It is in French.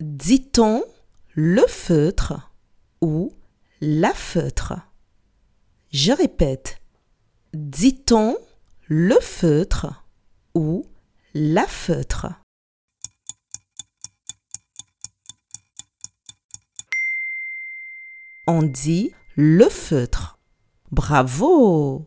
Dit-on le feutre ou la feutre? Je répète. Dit-on le feutre ou la feutre? On dit le feutre. Bravo